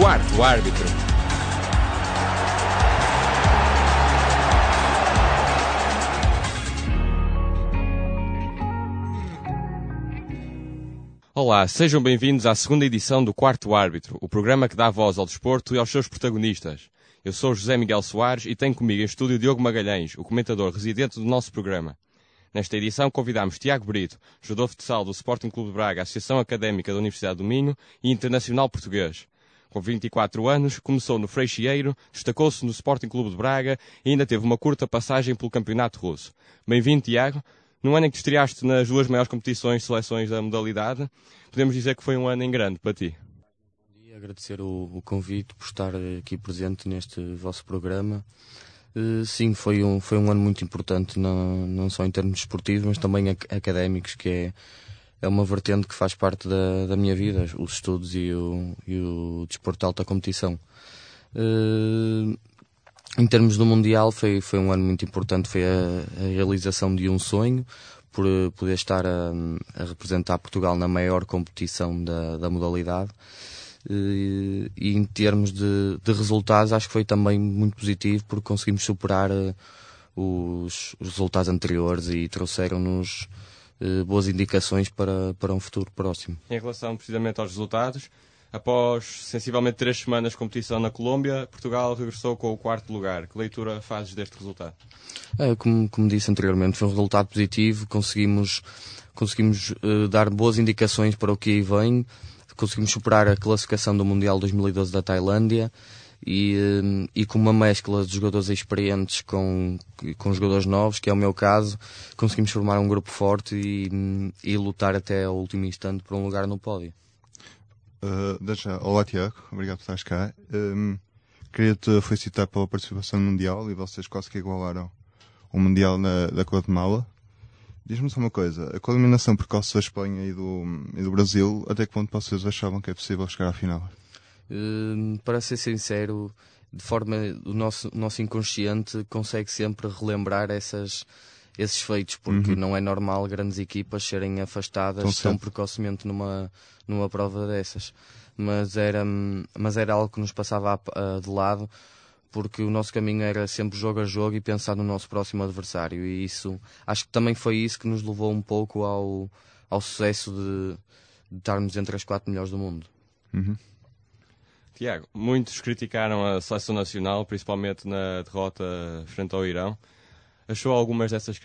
Quarto árbitro. Olá, sejam bem-vindos à segunda edição do Quarto Árbitro, o programa que dá voz ao desporto e aos seus protagonistas. Eu sou José Miguel Soares e tenho comigo em estúdio Diogo Magalhães, o comentador residente do nosso programa. Nesta edição convidamos Tiago Brito, jogador futsal do Sporting Clube de Braga, Associação Académica da Universidade do Minho e internacional português. Com 24 anos, começou no Freixieiro, destacou-se no Sporting Clube de Braga e ainda teve uma curta passagem pelo Campeonato Russo. Bem-vindo, Tiago. No ano em que te estreaste nas duas maiores competições seleções da modalidade, podemos dizer que foi um ano em grande para ti. Dia, agradecer o, o convite por estar aqui presente neste vosso programa. Uh, sim, foi um, foi um ano muito importante, não, não só em termos esportivos, mas também ac académicos, que é, é uma vertente que faz parte da, da minha vida, os estudos e o, e o desporto de alta competição. Uh, em termos do Mundial, foi, foi um ano muito importante. Foi a, a realização de um sonho por poder estar a, a, representar Portugal na maior competição da, da modalidade. E, e, em termos de, de, resultados, acho que foi também muito positivo porque conseguimos superar os, os, resultados anteriores e trouxeram-nos boas indicações para, para um futuro próximo. Em relação precisamente aos resultados, Após sensivelmente três semanas de competição na Colômbia, Portugal regressou com o quarto lugar. Que leitura fazes deste resultado? É, como, como disse anteriormente, foi um resultado positivo. Conseguimos, conseguimos uh, dar boas indicações para o que aí vem. Conseguimos superar a classificação do Mundial 2012 da Tailândia e, uh, e com uma mescla de jogadores experientes com, com jogadores novos, que é o meu caso, conseguimos formar um grupo forte e, e lutar até ao último instante por um lugar no pódio. Uh, deixa, olá Tiago, obrigado por estares cá. Um, Queria-te felicitar pela participação no Mundial e vocês quase que igualaram o Mundial na, da Guatemala. Diz-me só uma coisa, a eliminação precoce da Espanha e do, e do Brasil, até que ponto vocês achavam que é possível chegar à final? Uh, para ser sincero, de forma o nosso, o nosso inconsciente consegue sempre relembrar essas, esses feitos, porque uhum. não é normal grandes equipas serem afastadas tão precocemente numa, numa prova dessas. Mas era, mas era algo que nos passava de lado, porque o nosso caminho era sempre jogo a jogo e pensar no nosso próximo adversário. E isso, acho que também foi isso que nos levou um pouco ao, ao sucesso de, de estarmos entre as quatro melhores do mundo. Uhum. Tiago, muitos criticaram a seleção nacional, principalmente na derrota frente ao Irão. Achou algumas dessas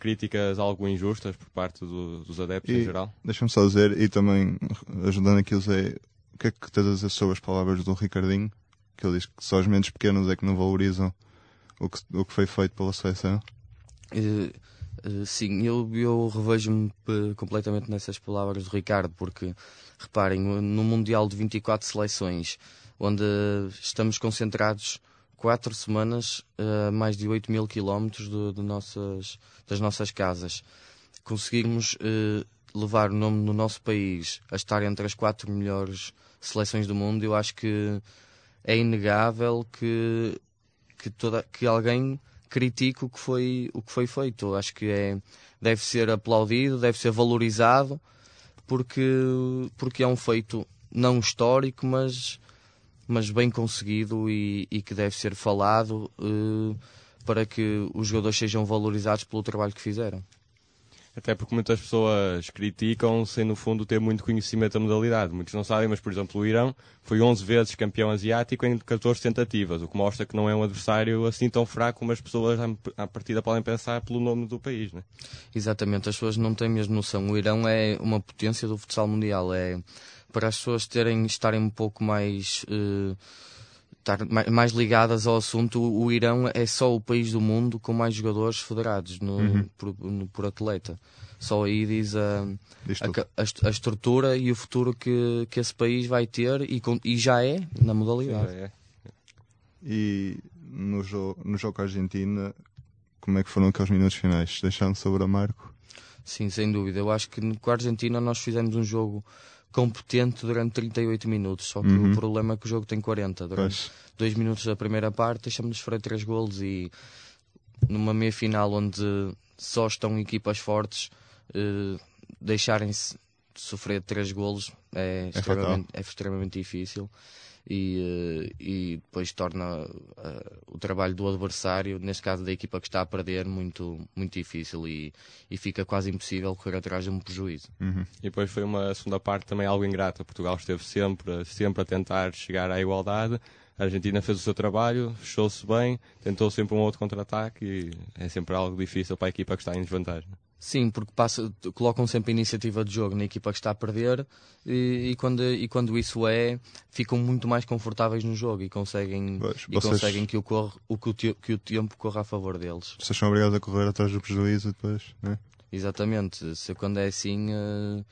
críticas algo injustas por parte do, dos adeptos e, em geral? Deixa-me só dizer, e também ajudando aqui o Zé, o que é que tens a dizer sobre as palavras do Ricardinho? Que ele diz que só os menos pequenos é que não valorizam o que, o que foi feito pela seleção. Uh, uh, sim, eu, eu revejo-me completamente nessas palavras do Ricardo, porque reparem, no Mundial de 24 seleções, onde estamos concentrados quatro semanas a mais de 8 mil quilómetros das nossas casas. Conseguirmos levar o nome do nosso país a estar entre as quatro melhores seleções do mundo, eu acho que é inegável que, que, toda, que alguém critique o que foi, o que foi feito. Acho que é, deve ser aplaudido, deve ser valorizado, porque, porque é um feito não histórico, mas mas bem conseguido e, e que deve ser falado uh, para que os jogadores sejam valorizados pelo trabalho que fizeram. Até porque muitas pessoas criticam sem, no fundo, ter muito conhecimento da modalidade. Muitos não sabem, mas, por exemplo, o Irão foi 11 vezes campeão asiático em 14 tentativas, o que mostra que não é um adversário assim tão fraco como as pessoas à partida podem pensar pelo nome do país. Né? Exatamente, as pessoas não têm mesmo noção. O Irão é uma potência do futsal mundial. É para as pessoas terem, estarem um pouco mais, uh, estar mais ligadas ao assunto, o Irão é só o país do mundo com mais jogadores federados no, uhum. por, no, por, atleta. Só aí diz a, a, a, a, estrutura e o futuro que, que esse país vai ter e, com, e já é na modalidade. É. E no, jo no jogo com a Argentina, como é que foram aqueles minutos finais? Deixando sobre a Marco? Sim, sem dúvida. Eu acho que com a Argentina nós fizemos um jogo competente durante 38 minutos. Só que uhum. o problema é que o jogo tem 40. Durante 2 minutos da primeira parte, deixamos-nos sofrer 3 golos e numa meia final onde só estão equipas fortes, eh, deixarem-se sofrer três golos é, é, extremamente, é extremamente difícil e, eh, e depois torna uh, o trabalho do adversário, neste caso da equipa que está a perder, muito, muito difícil e, e fica quase impossível correr atrás de um prejuízo. Uhum. E depois foi uma segunda parte também algo ingrata. Portugal esteve sempre, sempre a tentar chegar à igualdade. A Argentina fez o seu trabalho, fechou-se bem, tentou sempre um outro contra-ataque e é sempre algo difícil para a equipa que está em desvantagem. Sim, porque passa, colocam sempre a iniciativa de jogo na equipa que está a perder e, e, quando, e quando isso é, ficam muito mais confortáveis no jogo e conseguem, pois, e vocês... conseguem que, o corre, o, que, o, que o tempo corra a favor deles. Vocês são obrigados a correr atrás do prejuízo depois, né? Exatamente. Se quando é assim, uh,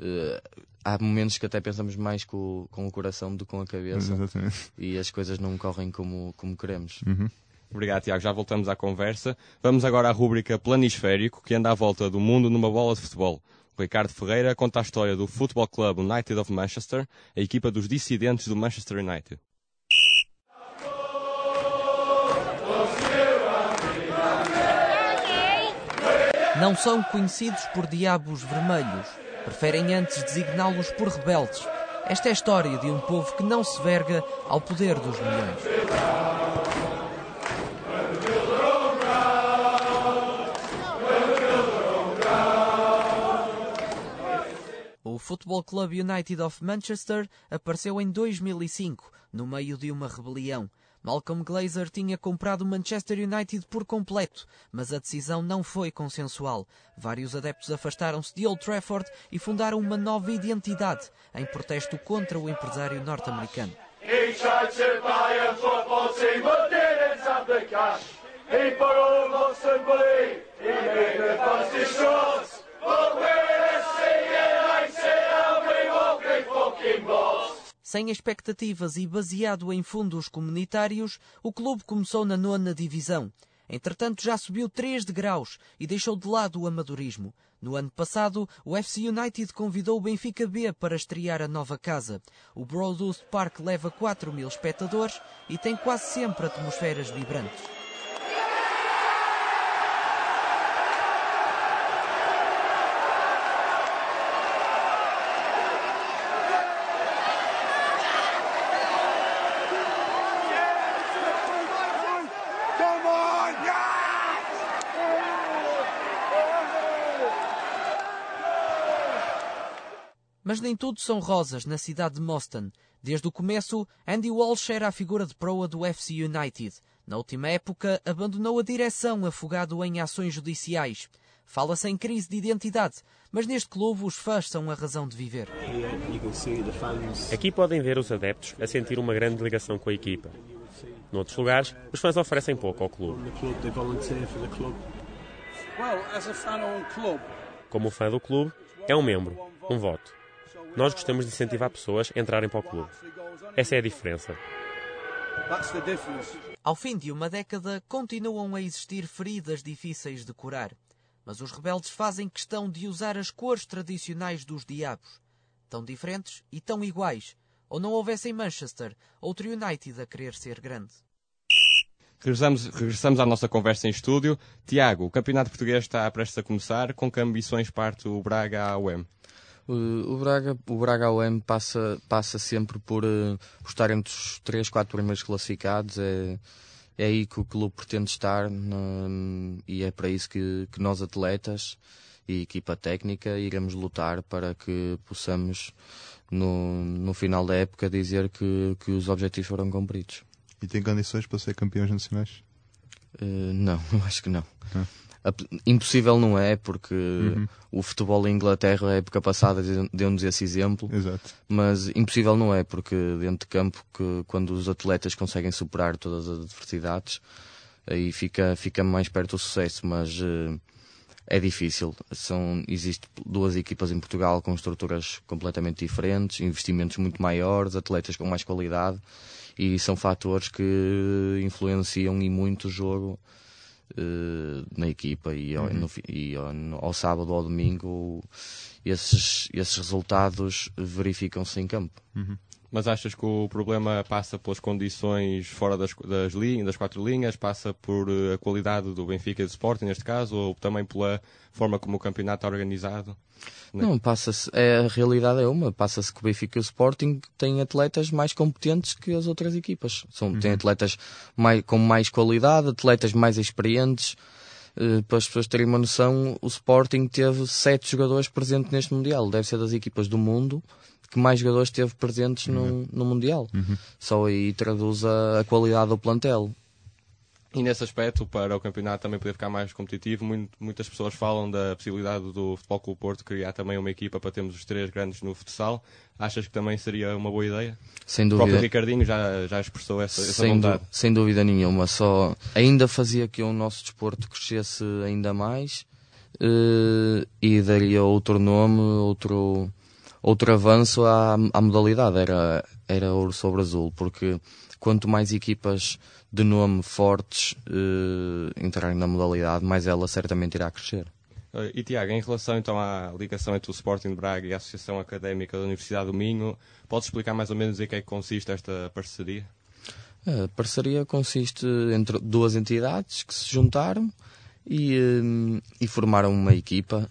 uh, há momentos que até pensamos mais com, com o coração do que com a cabeça Exatamente. e as coisas não correm como, como queremos. Uhum. Obrigado, Tiago. Já voltamos à conversa. Vamos agora à rúbrica Planisférico, que anda à volta do mundo numa bola de futebol. Ricardo Ferreira conta a história do Futebol Club United of Manchester, a equipa dos dissidentes do Manchester United. Não são conhecidos por diabos vermelhos. Preferem antes designá-los por rebeldes. Esta é a história de um povo que não se verga ao poder dos milhões. Football Club United of Manchester apareceu em 2005, no meio de uma rebelião. Malcolm Glazer tinha comprado Manchester United por completo, mas a decisão não foi consensual. Vários adeptos afastaram-se de Old Trafford e fundaram uma nova identidade, em protesto contra o empresário norte-americano. He made the fastest shots, but Sem expectativas e baseado em fundos comunitários, o clube começou na nona divisão. Entretanto, já subiu 3 degraus e deixou de lado o amadorismo. No ano passado, o FC United convidou o Benfica B para estrear a nova casa. O Broadwood Park leva 4 mil espectadores e tem quase sempre atmosferas vibrantes. Mas nem tudo são rosas na cidade de Moston. Desde o começo, Andy Walsh era a figura de proa do FC United. Na última época, abandonou a direção afogado em ações judiciais. Fala-se em crise de identidade, mas neste clube os fãs são a razão de viver. Aqui podem ver os adeptos a sentir uma grande ligação com a equipa. Noutros lugares, os fãs oferecem pouco ao clube. Como fã do clube, é um membro, um voto. Nós gostamos de incentivar pessoas a entrarem para o clube. Essa é a diferença. Ao fim de uma década, continuam a existir feridas difíceis de curar. Mas os rebeldes fazem questão de usar as cores tradicionais dos diabos. Tão diferentes e tão iguais. Ou não houvesse em Manchester outro United a querer ser grande. Regressamos, regressamos à nossa conversa em estúdio. Tiago, o Campeonato Português está prestes a começar. Com que ambições parte o Braga à UEM? O Braga, o Braga OM passa, passa sempre por, uh, por estar entre os 3, 4 primeiros classificados. É, é aí que o clube pretende estar e é para isso que, que nós, atletas e equipa técnica, iremos lutar para que possamos, no, no final da época, dizer que, que os objetivos foram cumpridos. E tem condições para ser campeões nacionais? Uh, não, acho que não. Ah. Impossível não é, porque uhum. o futebol em Inglaterra, a época passada, deu-nos esse exemplo. Exato. Mas impossível não é, porque dentro de campo, que, quando os atletas conseguem superar todas as adversidades, aí fica, fica mais perto do sucesso. Mas uh, é difícil. São, existe duas equipas em Portugal com estruturas completamente diferentes, investimentos muito maiores, atletas com mais qualidade, e são fatores que influenciam e muito o jogo na equipa e, ao, uhum. no, e ao, ao, sábado ou ao domingo esses, esses resultados verificam-se em campo. Uhum. Mas achas que o problema passa pelas condições fora das, das, linhas, das quatro linhas, passa por eh, a qualidade do Benfica e do Sporting, neste caso, ou também pela forma como o campeonato é organizado? Não, passa-se, é, a realidade é uma, passa-se que o Benfica e o Sporting têm atletas mais competentes que as outras equipas. São, uhum. Têm atletas mais, com mais qualidade, atletas mais experientes. Uh, para as pessoas terem uma noção, o Sporting teve sete jogadores presentes neste Mundial. Deve ser das equipas do mundo que mais jogadores teve presentes uhum. no, no Mundial. Uhum. Só aí traduz a, a qualidade do plantel. E nesse aspecto, para o campeonato também poder ficar mais competitivo, muito, muitas pessoas falam da possibilidade do Futebol Clube Porto criar também uma equipa para termos os três grandes no futsal. Achas que também seria uma boa ideia? Sem dúvida. O próprio Ricardinho já, já expressou essa, essa sem vontade. sem dúvida nenhuma. Só ainda fazia que o nosso desporto crescesse ainda mais uh, e daria outro nome, outro, outro avanço à, à modalidade. Era, era ouro sobre azul, porque quanto mais equipas de nome fortes uh, entrarem na modalidade, mais ela certamente irá crescer. Uh, e Tiago, em relação então à ligação entre o Sporting de Braga e a Associação Académica da Universidade do Minho, podes explicar mais ou menos em que é que consiste esta parceria? A parceria consiste entre duas entidades que se juntaram e, uh, e formaram uma equipa.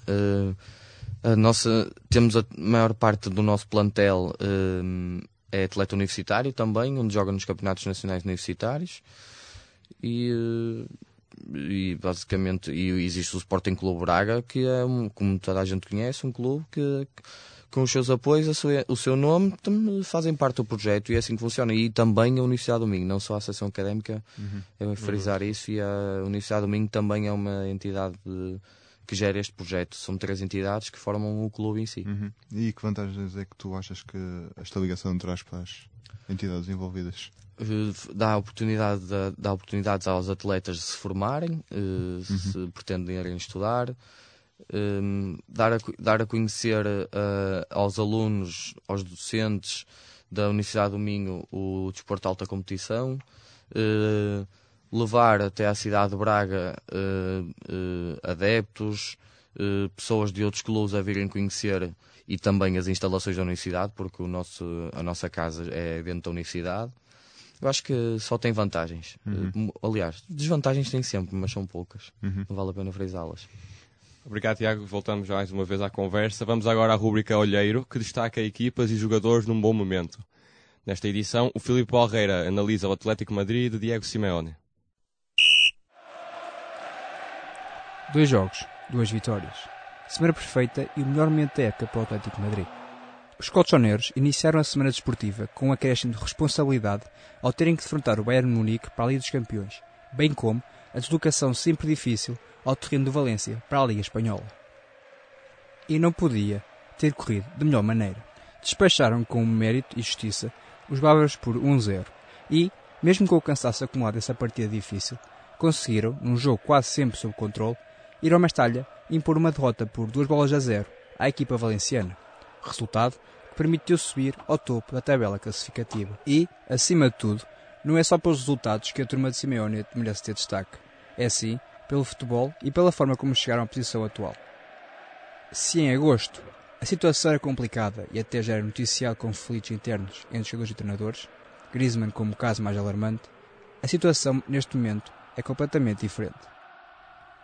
A nossa, temos a maior parte do nosso plantel é atleta universitário também, onde joga nos campeonatos nacionais universitários. E, eh, e basicamente e existe o Sporting Clube Braga, que é, um, como toda a gente conhece, um clube que, com os seus apoios, sua, o seu nome, fazem parte do projeto e é assim que funciona. E também a Universidade do Minho, não só a Associação Académica, uhum. é frisar uhum. isso, e a Universidade do Minho também é uma entidade de, que gera este projeto. São três entidades que formam o clube em si. Uhum. E que vantagens é que tu achas que esta ligação traz para as entidades envolvidas? Eh, dá, oportunidade de, dá oportunidades aos atletas de se formarem, uh, uhum. se pretenderem estudar, um, eh, dar, a, dar a conhecer uh, aos alunos, aos docentes da Universidade do Minho o desporto de alta competição. Uh, levar até à cidade de Braga uh, uh, adeptos, uh, pessoas de outros clubes a virem conhecer e também as instalações da universidade, porque o nosso, a nossa casa é dentro da universidade. Eu acho que só tem vantagens. Uhum. Aliás, desvantagens tem sempre, mas são poucas. Uhum. Não vale a pena frisá-las. Obrigado, Tiago. Voltamos mais uma vez à conversa. Vamos agora à rúbrica Olheiro, que destaca equipas e jogadores num bom momento. Nesta edição, o Filipe Alreira analisa o Atlético Madrid de Diego Simeone. Dois jogos, duas vitórias. Semana perfeita e o melhor momento da época para o Atlético Madrid. Os colchoneiros iniciaram a semana desportiva com um acréscimo de responsabilidade ao terem que defrontar o Bayern Munique para a Liga dos Campeões, bem como a deslocação sempre difícil ao terreno do Valência para a Liga Espanhola. E não podia ter corrido de melhor maneira. Despacharam com mérito e justiça os bárbaros por 1-0 e, mesmo com o cansaço acumulado dessa partida difícil, conseguiram, num jogo quase sempre sob controle, ir ao Mestalha impor uma derrota por duas bolas a zero à equipa valenciana. Resultado que permitiu subir ao topo da tabela classificativa. E, acima de tudo, não é só pelos resultados que a turma de Simeone merece ter destaque. É sim pelo futebol e pela forma como chegaram à posição atual. Se em agosto a situação era complicada e até já era noticiado conflitos internos entre os jogadores e treinadores, Griezmann como caso mais alarmante, a situação neste momento é completamente diferente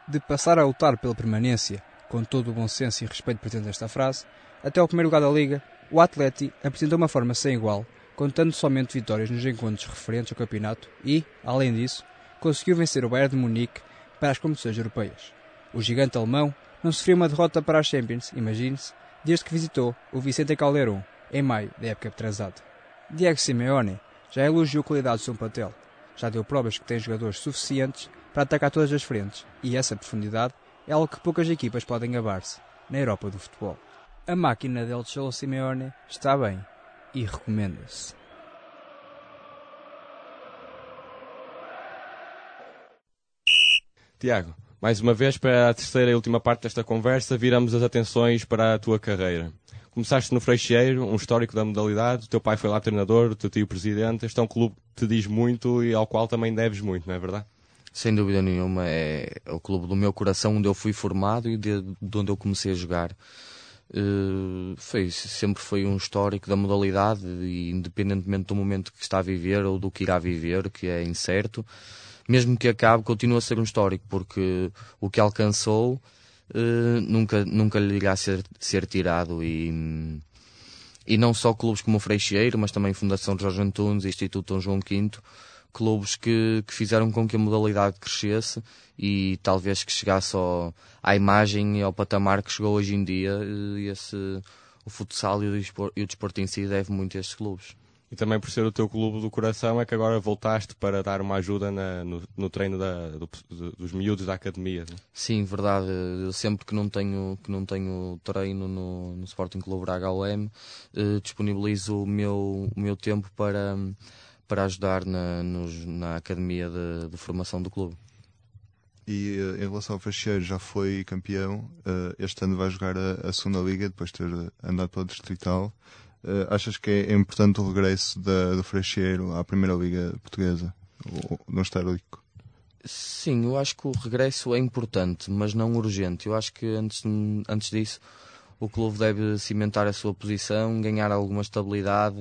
de passar a lutar pela permanência, com todo o bom senso e respeito presente nesta frase, até ao primeiro lugar da Liga, o Atleti apresentou uma forma sem igual, contando somente vitórias nos encontros referentes ao campeonato e, além disso, conseguiu vencer o Bayern de Munique para as competições europeias. O gigante alemão não sofreu uma derrota para a Champions, imagine-se, desde que visitou o Vicente Calderón, em maio da época atrasada. Diego Simeone já elogiou a qualidade do seu plantel, já deu provas que tem jogadores suficientes para atacar todas as frentes, e essa profundidade é algo que poucas equipas podem gabar-se na Europa do futebol. A máquina del Cholo Simeone está bem e recomenda-se. Tiago, mais uma vez para a terceira e última parte desta conversa, viramos as atenções para a tua carreira. Começaste no Freixeiro, um histórico da modalidade, o teu pai foi lá treinador, o teu tio presidente, este é um clube que te diz muito e ao qual também deves muito, não é verdade? Sem dúvida nenhuma, é o clube do meu coração onde eu fui formado e de, de onde eu comecei a jogar. Uh, foi, sempre foi um histórico da modalidade e independentemente do momento que está a viver ou do que irá viver, que é incerto, mesmo que acabe, continua a ser um histórico, porque o que alcançou uh, nunca, nunca lhe irá ser, ser tirado e, e não só clubes como o Freixeiro, mas também Fundação Jorge Antunes Instituto Dom João V, clubes que, que fizeram com que a modalidade crescesse e talvez que chegasse ao, à imagem e ao patamar que chegou hoje em dia. E esse, o futsal e o, desporto, e o desporto em si deve muito a estes clubes. E também por ser o teu clube do coração é que agora voltaste para dar uma ajuda na, no, no, treino da, do, dos miúdos da academia. Não? Sim, verdade. Eu sempre que não tenho, que não tenho treino no, no Sporting Clube Braga OM, eh, disponibilizo o meu, o meu tempo para, para ajudar na, nos, na academia de, de, formação do clube. E eh, em relação ao Freixeiro, já foi campeão. Eh, este ano vai jogar a, a segunda liga, depois de ter andado pela Distrital. Uh, achas que é importante o regresso da, do Freixeiro à Primeira Liga Portuguesa, no histórico? Sim, eu acho que o regresso é importante, mas não urgente. Eu acho que antes, antes disso o clube deve cimentar a sua posição, ganhar alguma estabilidade.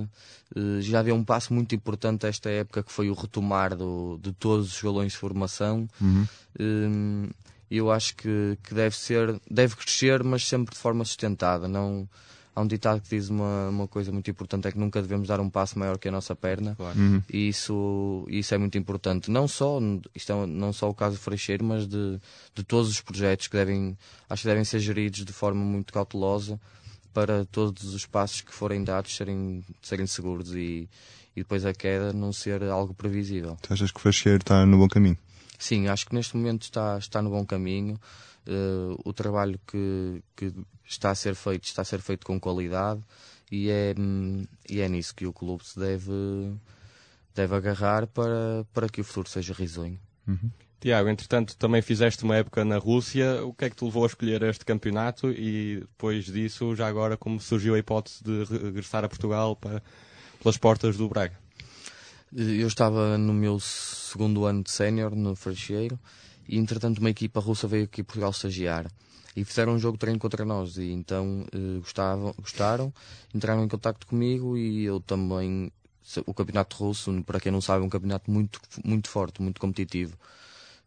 Uh, já havia um passo muito importante esta época que foi o retomar do, de todos os galões de formação. Uhum. Uh, eu acho que, que deve ser, deve crescer, mas sempre de forma sustentada. Não, há um ditado que diz uma, uma coisa muito importante, é que nunca devemos dar um passo maior que a nossa perna. Claro. Uhum. E isso, isso é muito importante. Não só, isto é não só o caso do Freixeiro, mas de, de todos os projetos que devem, acho que devem ser geridos de forma muito cautelosa para todos os passos que forem dados serem, serem seguros e, e depois a queda não ser algo previsível. Tu achas que o Freixeiro está no bom caminho? Sim, acho que neste momento está, está no bom caminho. Uh, o trabalho que, que está a ser feito está a ser feito com qualidade e é, e é nisso que o clube se deve, deve agarrar para, para que o futuro seja risonho. Uhum. Tiago, entretanto, também fizeste uma época na Rússia. O que é que te levou a escolher este campeonato e depois disso, já agora, como surgiu a hipótese de regressar a Portugal para, pelas portas do Braga? Eu estava no meu segundo ano de sénior no Freixeiro e entretanto uma equipa russa veio aqui a Portugal estagiar e fizeram um jogo de treino contra nós e então eh, gostavam, gostaram, entraram em contato comigo e eu também o campeonato russo, para quem não sabe, é um campeonato muito, muito forte, muito competitivo.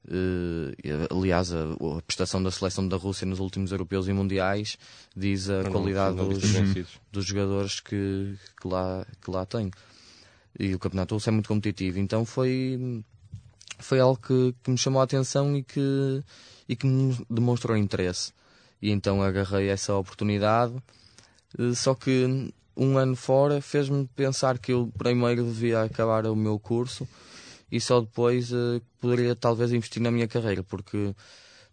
Uh, aliás, a, a, prestação da seleção da Rússia nos últimos europeus e mundiais diz a não, qualidade não, não dos, dos, jogadores que, que, lá, que lá tem. E o campeonato russo é muito competitivo, então foi foi algo que, que me chamou a atenção e que, e que me demonstrou interesse. E então agarrei essa oportunidade. Eh, só que um ano fora fez-me pensar que eu primeiro devia acabar o meu curso e só depois uh, poderia talvez investir na minha carreira, porque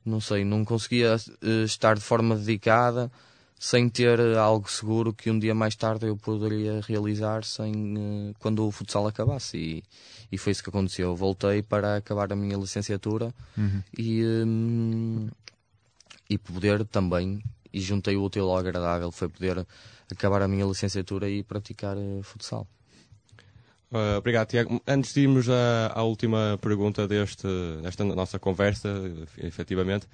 não sei, não conseguia uh, estar de forma dedicada sem ter algo seguro que um dia mais tarde eu poderia realizar sem uh, quando o futsal acabasse e, e foi isso que aconteceu. Eu voltei para acabar a minha licenciatura uhum. e, um, e poder também, e juntei o útil ao agradável, foi poder acabar a minha licenciatura e praticar uh, futsal. Uh, obrigado, Tiago. Antes de irmos à, à última pergunta deste, desta nossa conversa, efetivamente,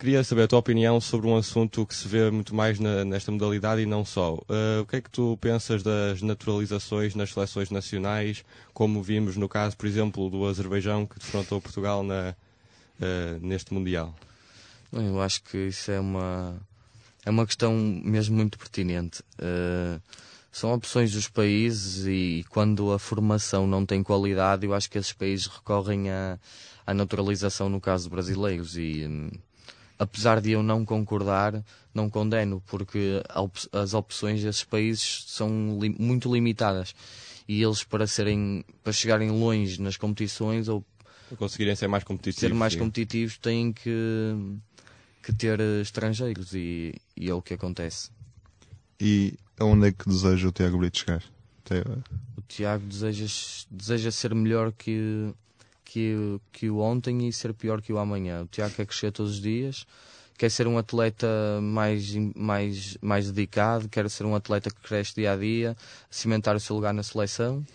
Queria saber a tua opinião sobre um assunto que se vê muito mais na, nesta modalidade e não só. Uh, o que é que tu pensas das naturalizações nas seleções nacionais, como vimos no caso, por exemplo, do Azerbaijão que defrontou Portugal na, uh, neste Mundial? Eu acho que isso é uma, é uma questão mesmo muito pertinente. Uh, são opções dos países e quando a formação não tem qualidade, eu acho que esses países recorrem à, à naturalização no caso brasileiros e hum, apesar de eu não concordar, não condeno, porque as opções desses países são li muito limitadas e eles para serem para chegarem longe nas competições ou para conseguirem ser mais competitivos, ser mais sim. competitivos têm que que ter estrangeiros e, e, é o que acontece. E aonde é que deseja o Tiago Brito chegar? O Tiago deseja, deseja ser melhor que que, que o ontem e ser pior que o amanhã. O Tiago quer crescer todos os dias, quer ser um atleta mais, mais, mais dedicado, quer ser um atleta que cresce dia a dia, cimentar o seu lugar na seleção.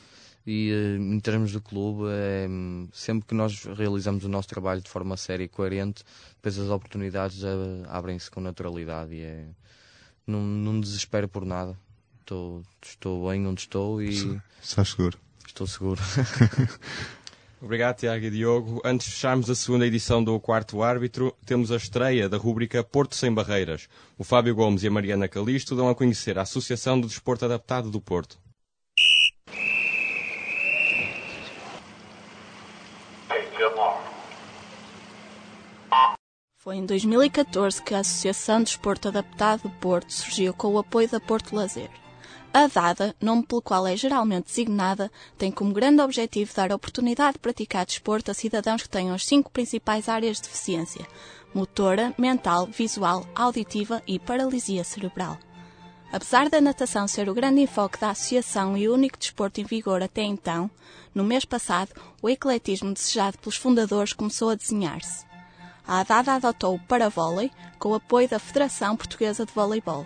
E eh, em termos do clube, é, sempre que nós realizamos o nosso trabalho de forma séria e coerente, depois as oportunidades eh, abrem-se com naturalidade e é, não, não desespero por nada. Estou, estou bem onde estou e. Estás seguro? Estou seguro. Obrigado, Tiago e Diogo. Antes de fecharmos a segunda edição do Quarto Árbitro, temos a estreia da rúbrica Porto Sem Barreiras. O Fábio Gomes e a Mariana Calisto dão a conhecer a Associação do Desporto Adaptado do Porto. Foi em 2014 que a Associação de Desporto Adaptado do Porto surgiu com o apoio da Porto Lazer. A DADA, nome pelo qual é geralmente designada, tem como grande objetivo dar oportunidade de praticar desporto a cidadãos que tenham as cinco principais áreas de deficiência: motora, mental, visual, auditiva e paralisia cerebral. Apesar da natação ser o grande enfoque da associação e o único desporto em vigor até então, no mês passado, o ecletismo desejado pelos fundadores começou a desenhar-se a ADADA adotou o paravôlei com o apoio da Federação Portuguesa de Voleibol.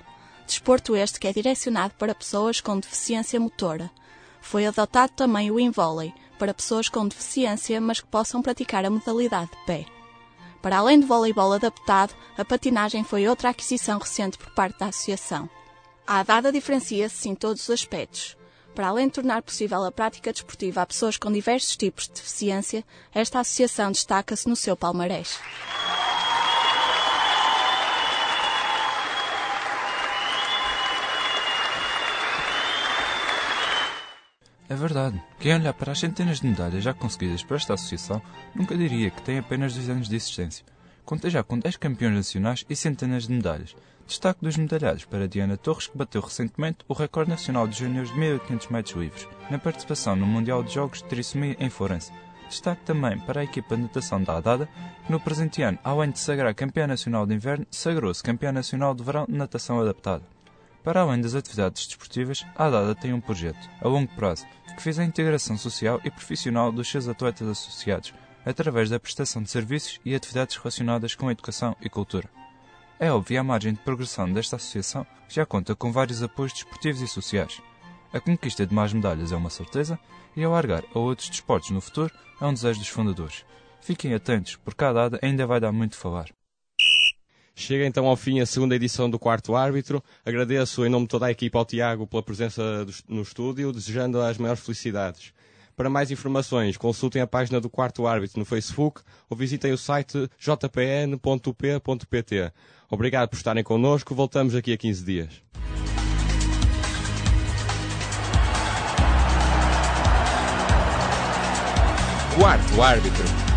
Desporto este que é direcionado para pessoas com deficiência motora. Foi adotado também o invôlei, para pessoas com deficiência, mas que possam praticar a modalidade de pé. Para além do voleibol adaptado, a patinagem foi outra aquisição recente por parte da associação. A ADADA diferencia-se em todos os aspectos. Para além de tornar possível a prática desportiva a pessoas com diversos tipos de deficiência, esta associação destaca-se no seu palmarés. É verdade. Quem olhar para as centenas de medalhas já conseguidas por esta associação nunca diria que tem apenas dois anos de existência. Conta já com 10 campeões nacionais e centenas de medalhas. Destaque dos medalhados para Diana Torres, que bateu recentemente o recorde nacional de júniores de 1500 metros livres, na participação no Mundial de Jogos de Trissomia em Florença. Destaque também para a equipa de natação da Adada, que no presente ano, além de sagrar campeã nacional de inverno, sagrou-se campeã nacional de verão de natação adaptada. Para além das atividades desportivas, a Adada tem um projeto, a longo prazo, que visa a integração social e profissional dos seus atletas associados, através da prestação de serviços e atividades relacionadas com a educação e cultura. É óbvia a margem de progressão desta associação, que já conta com vários apoios desportivos e sociais. A conquista de mais medalhas é uma certeza e alargar a outros desportos no futuro é um desejo dos fundadores. Fiquem atentos, porque a dada ainda vai dar muito a falar. Chega então ao fim a segunda edição do Quarto Árbitro. Agradeço em nome de toda a equipa ao Tiago pela presença no estúdio, desejando as maiores felicidades. Para mais informações, consultem a página do Quarto Árbitro no Facebook ou visitem o site jpn.up.pt. Obrigado por estarem connosco. Voltamos aqui a 15 dias. Quarto Árbitro.